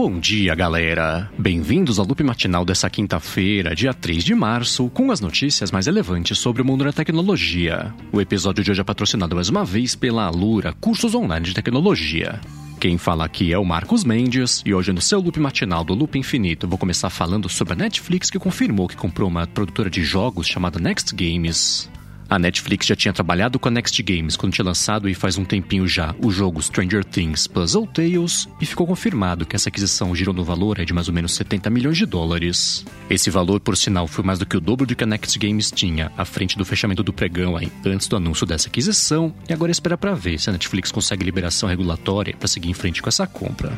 Bom dia, galera! Bem-vindos ao loop matinal dessa quinta-feira, dia 3 de março, com as notícias mais relevantes sobre o mundo da tecnologia. O episódio de hoje é patrocinado mais uma vez pela Alura Cursos Online de Tecnologia. Quem fala aqui é o Marcos Mendes e hoje no seu loop matinal do Loop Infinito vou começar falando sobre a Netflix que confirmou que comprou uma produtora de jogos chamada Next Games. A Netflix já tinha trabalhado com a Next Games quando tinha lançado e faz um tempinho já o jogo Stranger Things Puzzle Tales e ficou confirmado que essa aquisição girou no valor é de mais ou menos 70 milhões de dólares. Esse valor, por sinal, foi mais do que o dobro do que a Next Games tinha à frente do fechamento do pregão aí, antes do anúncio dessa aquisição e agora espera para ver se a Netflix consegue liberação regulatória para seguir em frente com essa compra.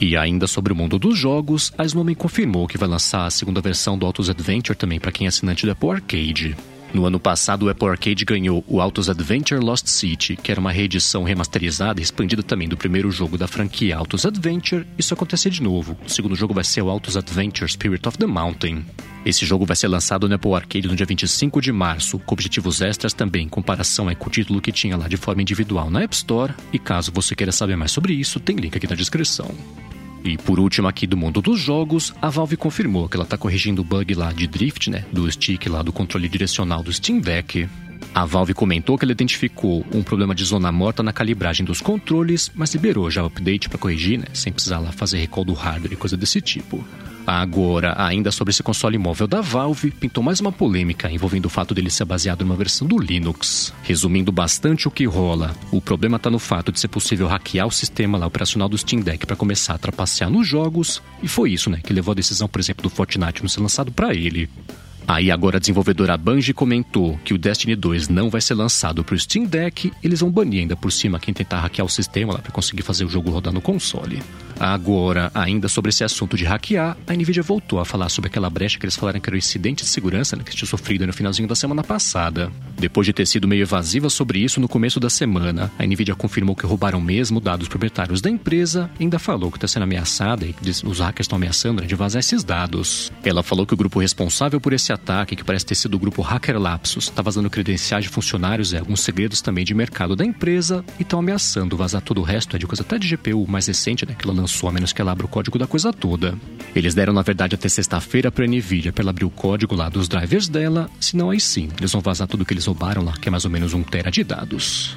E ainda sobre o mundo dos jogos, a Snowman confirmou que vai lançar a segunda versão do Autos Adventure também para quem é assinante do Apple Arcade. No ano passado, o Apple Arcade ganhou o Autos Adventure Lost City, que era uma reedição remasterizada e expandida também do primeiro jogo da franquia Autos Adventure. Isso acontecer de novo. O segundo jogo vai ser o Autos Adventure Spirit of the Mountain. Esse jogo vai ser lançado no Apple Arcade no dia 25 de março, com objetivos extras também, em comparação com o título que tinha lá de forma individual na App Store. E caso você queira saber mais sobre isso, tem link aqui na descrição. E por último aqui do mundo dos jogos, a Valve confirmou que ela está corrigindo o bug lá de drift, né, do stick lá do controle direcional do Steam Deck. A Valve comentou que ela identificou um problema de zona morta na calibragem dos controles, mas liberou já o update para corrigir, né, sem precisar lá fazer recall do hardware e coisa desse tipo. Agora, ainda sobre esse console móvel da Valve, pintou mais uma polêmica envolvendo o fato dele ser baseado numa versão do Linux. Resumindo bastante o que rola, o problema está no fato de ser possível hackear o sistema lá, operacional do Steam Deck para começar a trapacear nos jogos, e foi isso, né, que levou a decisão, por exemplo, do Fortnite não ser lançado para ele. Aí agora a desenvolvedora Bungie comentou que o Destiny 2 não vai ser lançado para o Steam Deck, eles vão banir ainda por cima quem tentar hackear o sistema lá para conseguir fazer o jogo rodar no console. Agora, ainda sobre esse assunto de hackear, a Nvidia voltou a falar sobre aquela brecha que eles falaram que era o incidente de segurança né, que tinha sofrido no finalzinho da semana passada. Depois de ter sido meio evasiva sobre isso no começo da semana, a Nvidia confirmou que roubaram mesmo dados proprietários da empresa ainda falou que está sendo ameaçada e que os hackers estão ameaçando né, de vazar esses dados. Ela falou que o grupo responsável por esse ataque, que parece ter sido o grupo Hacker Lapsus, está vazando credenciais de funcionários e alguns segredos também de mercado da empresa e estão ameaçando vazar todo o resto, é de coisa até de GPU mais recente, né, que ela lançou, a menos que ela abra o código da coisa toda. Eles deram, na verdade, até sexta-feira para a Nvidia para ela abrir o código lá dos drivers dela, senão aí sim, eles vão vazar tudo que eles roubaram lá, que é mais ou menos um tera de dados.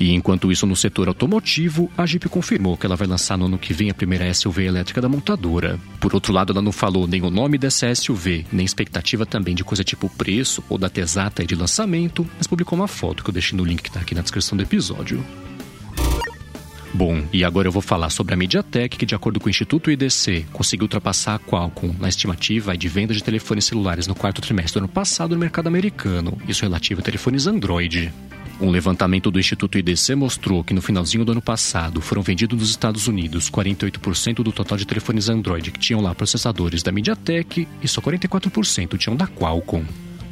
E enquanto isso, no setor automotivo, a Jeep confirmou que ela vai lançar no ano que vem a primeira SUV elétrica da montadora. Por outro lado, ela não falou nem o nome dessa SUV, nem expectativa também de coisa tipo preço ou data exata de lançamento, mas publicou uma foto que eu deixei no link que está aqui na descrição do episódio. Bom, e agora eu vou falar sobre a MediaTek, que, de acordo com o Instituto IDC, conseguiu ultrapassar a Qualcomm na estimativa de venda de telefones celulares no quarto trimestre do ano passado no mercado americano, isso relativo a telefones Android. Um levantamento do Instituto IDC mostrou que no finalzinho do ano passado foram vendidos nos Estados Unidos 48% do total de telefones Android que tinham lá processadores da MediaTek e só 44% tinham da Qualcomm.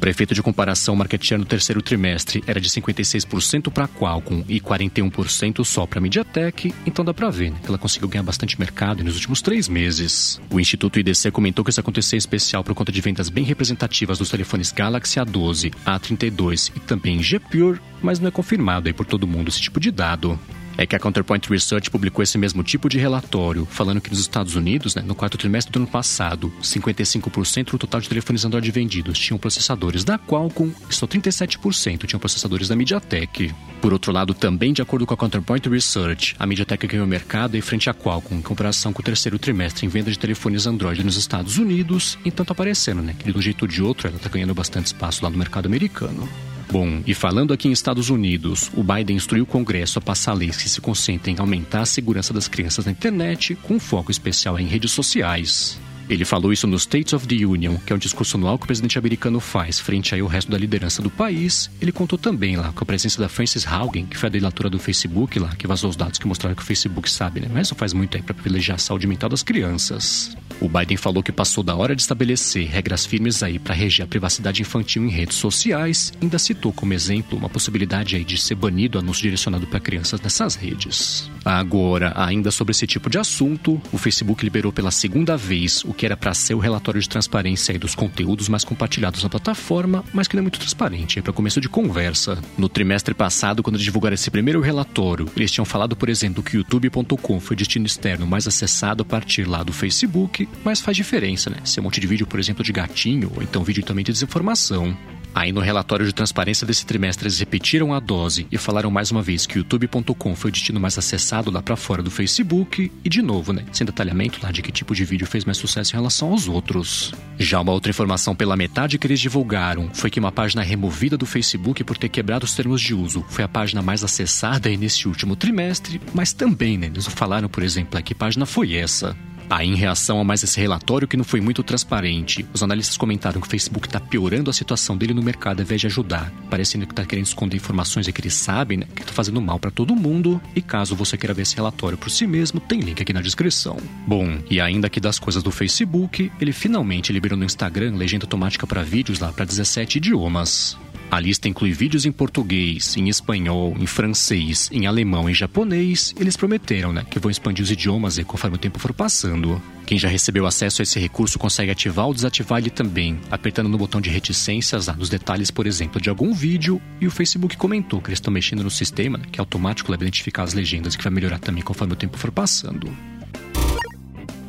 Para efeito de comparação, o market share no terceiro trimestre. Era de 56% para a Qualcomm e 41% só para a MediaTek, então dá para ver né, que ela conseguiu ganhar bastante mercado nos últimos três meses. O Instituto IDC comentou que isso aconteceu em especial por conta de vendas bem representativas dos telefones Galaxy A12, A32 e também G Pure, mas não é confirmado aí por todo mundo esse tipo de dado é que a Counterpoint Research publicou esse mesmo tipo de relatório, falando que nos Estados Unidos, né, no quarto trimestre do ano passado, 55% do total de telefones Android vendidos tinham processadores da Qualcomm e só 37% tinham processadores da MediaTek. Por outro lado, também de acordo com a Counterpoint Research, a MediaTek ganhou mercado em frente à Qualcomm em comparação com o terceiro trimestre em venda de telefones Android nos Estados Unidos, então tá aparecendo, né, que de um jeito ou de outro ela tá ganhando bastante espaço lá no mercado americano. Bom, e falando aqui em Estados Unidos, o Biden instruiu o Congresso a passar leis que se concentrem em aumentar a segurança das crianças na internet, com foco especial em redes sociais. Ele falou isso no State of the Union, que é um discurso anual que o presidente americano faz frente ao resto da liderança do país. Ele contou também lá com a presença da Frances Haugen, que foi a delatora do Facebook lá, que vazou os dados que mostraram que o Facebook sabe, né? Mas isso faz muito aí para privilegiar a saúde mental das crianças. O Biden falou que passou da hora de estabelecer regras firmes aí para reger a privacidade infantil em redes sociais. Ainda citou como exemplo uma possibilidade aí de ser banido anúncio direcionado para crianças nessas redes. Agora, ainda sobre esse tipo de assunto, o Facebook liberou pela segunda vez o o que era para ser o relatório de transparência dos conteúdos mais compartilhados na plataforma, mas que não é muito transparente, é para começo de conversa. No trimestre passado, quando divulgaram esse primeiro relatório, eles tinham falado, por exemplo, que youtube.com foi o destino externo mais acessado a partir lá do Facebook, mas faz diferença, né? Se é um monte de vídeo, por exemplo, de gatinho, ou então vídeo também de desinformação. Aí no relatório de transparência desse trimestre eles repetiram a dose e falaram mais uma vez que youtube.com foi o destino mais acessado lá para fora do Facebook e de novo, né, sem detalhamento lá de que tipo de vídeo fez mais sucesso em relação aos outros. Já uma outra informação pela metade que eles divulgaram foi que uma página removida do Facebook por ter quebrado os termos de uso foi a página mais acessada nesse último trimestre, mas também, né, eles falaram, por exemplo, que página foi essa. Aí, em reação a mais esse relatório que não foi muito transparente, os analistas comentaram que o Facebook está piorando a situação dele no mercado ao invés de ajudar, parecendo que está querendo esconder informações que eles sabem né, que está fazendo mal para todo mundo. E caso você queira ver esse relatório por si mesmo, tem link aqui na descrição. Bom, e ainda aqui das coisas do Facebook, ele finalmente liberou no Instagram legenda automática para vídeos lá para 17 idiomas. A lista inclui vídeos em português, em espanhol, em francês, em alemão e japonês. Eles prometeram, né, que vão expandir os idiomas e conforme o tempo for passando. Quem já recebeu acesso a esse recurso consegue ativar ou desativar ele também, apertando no botão de reticências lá nos detalhes, por exemplo, de algum vídeo. E o Facebook comentou que eles estão mexendo no sistema, né, que é automático vai identificar as legendas, que vai melhorar também conforme o tempo for passando.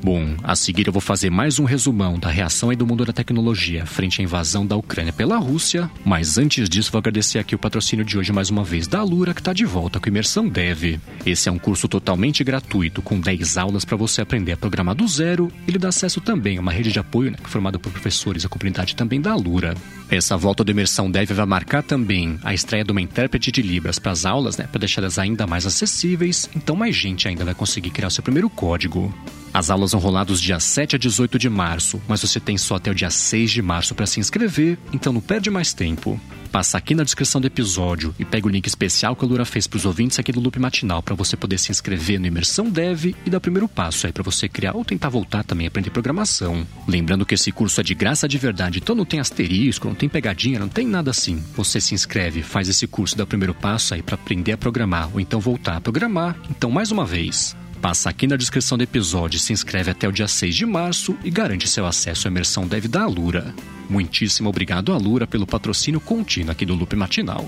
Bom, a seguir eu vou fazer mais um resumão da reação aí do mundo da tecnologia frente à invasão da Ucrânia pela Rússia, mas antes disso vou agradecer aqui o patrocínio de hoje mais uma vez da Alura, que está de volta com Imersão Dev. Esse é um curso totalmente gratuito, com 10 aulas para você aprender a programar do zero. Ele dá acesso também a uma rede de apoio né, formada por professores e a comunidade também da Alura. Essa volta do Imersão Dev vai marcar também a estreia de uma intérprete de Libras para as aulas, né, para deixá-las ainda mais acessíveis, então mais gente ainda vai conseguir criar seu primeiro código. As aulas vão rolar dos dias 7 a 18 de março, mas você tem só até o dia 6 de março para se inscrever, então não perde mais tempo. Passa aqui na descrição do episódio e pega o link especial que a Lura fez para os ouvintes aqui do Loop Matinal para você poder se inscrever no Imersão Dev e dar o primeiro passo aí para você criar ou tentar voltar também a aprender programação. Lembrando que esse curso é de graça de verdade, então não tem asterisco, não tem pegadinha, não tem nada assim. Você se inscreve, faz esse curso dá o primeiro passo aí para aprender a programar ou então voltar a programar. Então, mais uma vez, Passa aqui na descrição do episódio, se inscreve até o dia 6 de março e garante seu acesso à imersão Dev da Alura. Muitíssimo obrigado, Alura, pelo patrocínio contínuo aqui do Loop Matinal.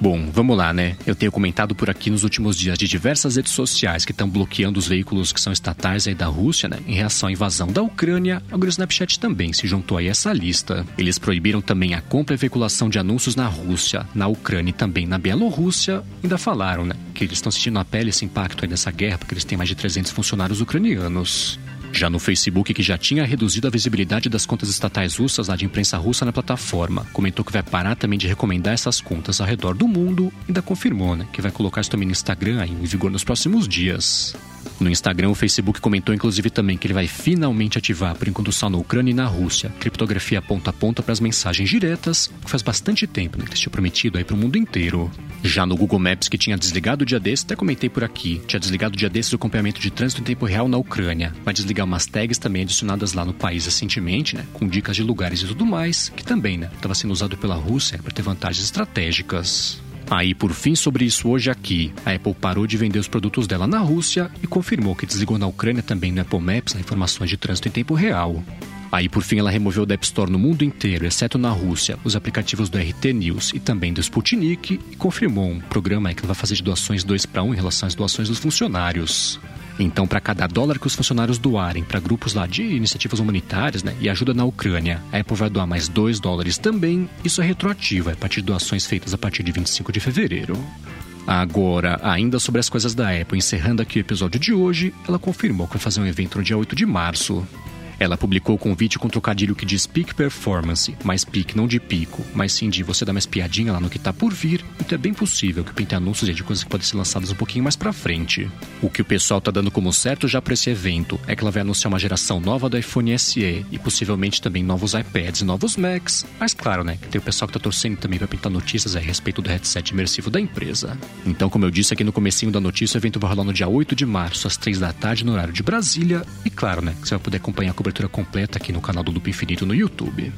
Bom, vamos lá, né? Eu tenho comentado por aqui nos últimos dias de diversas redes sociais que estão bloqueando os veículos que são estatais aí da Rússia, né? Em reação à invasão da Ucrânia, agora o Snapchat também se juntou aí a essa lista. Eles proibiram também a compra e veiculação de anúncios na Rússia, na Ucrânia e também na Bielorrússia. Ainda falaram, né? Que eles estão sentindo na pele esse impacto aí dessa guerra, porque eles têm mais de 300 funcionários ucranianos. Já no Facebook, que já tinha reduzido a visibilidade das contas estatais russas lá de imprensa russa na plataforma, comentou que vai parar também de recomendar essas contas ao redor do mundo ainda confirmou né, que vai colocar isso também no Instagram aí, em vigor nos próximos dias. No Instagram, o Facebook comentou inclusive também que ele vai finalmente ativar, por enquanto só na Ucrânia e na Rússia, criptografia ponta a ponta para as mensagens diretas, que faz bastante tempo né, que eles tinham prometido aí para o mundo inteiro. Já no Google Maps, que tinha desligado o dia desses, até comentei por aqui, tinha desligado o dia desses o acompanhamento de trânsito em tempo real na Ucrânia. Vai desligar umas tags também adicionadas lá no país recentemente, né, com dicas de lugares e tudo mais, que também né, estava sendo usado pela Rússia para ter vantagens estratégicas. Aí, por fim, sobre isso hoje aqui, a Apple parou de vender os produtos dela na Rússia e confirmou que desligou na Ucrânia também no Apple Maps informações de trânsito em tempo real. Aí, por fim, ela removeu da App Store no mundo inteiro, exceto na Rússia, os aplicativos do RT News e também do Sputnik e confirmou um programa que vai fazer de doações 2 para 1 em relação às doações dos funcionários. Então, para cada dólar que os funcionários doarem para grupos lá de iniciativas humanitárias né, e ajuda na Ucrânia, a Apple vai doar mais 2 dólares também. Isso é retroativo, é a partir de doações feitas a partir de 25 de fevereiro. Agora, ainda sobre as coisas da Apple, encerrando aqui o episódio de hoje, ela confirmou que vai fazer um evento no dia 8 de março. Ela publicou o convite com um trocadilho que diz Peak Performance, mas peak não de pico, mas sim de você dar uma espiadinha lá no que tá por vir, então é bem possível que pinte anúncios de coisas que podem ser lançadas um pouquinho mais pra frente. O que o pessoal tá dando como certo já para esse evento é que ela vai anunciar uma geração nova do iPhone SE e possivelmente também novos iPads e novos Macs, mas claro, né, que tem o pessoal que tá torcendo também para pintar notícias a respeito do headset imersivo da empresa. Então, como eu disse aqui no comecinho da notícia, o evento vai rolar no dia 8 de março, às 3 da tarde, no horário de Brasília, e claro, né, que você vai poder acompanhar a cobertura cobertura completa aqui no canal do Loop Infinito no YouTube.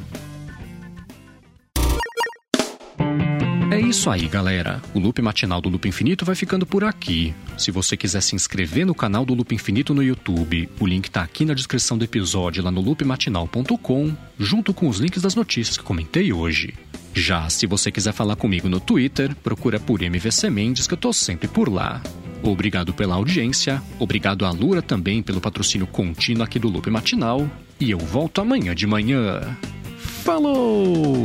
isso aí, galera. O Loop Matinal do Loop Infinito vai ficando por aqui. Se você quiser se inscrever no canal do Loop Infinito no YouTube, o link tá aqui na descrição do episódio lá no loopmatinal.com, junto com os links das notícias que comentei hoje. Já se você quiser falar comigo no Twitter, procura por MVC Mendes que eu tô sempre por lá. Obrigado pela audiência, obrigado à Lura também pelo patrocínio contínuo aqui do Loop Matinal, e eu volto amanhã de manhã. Falou!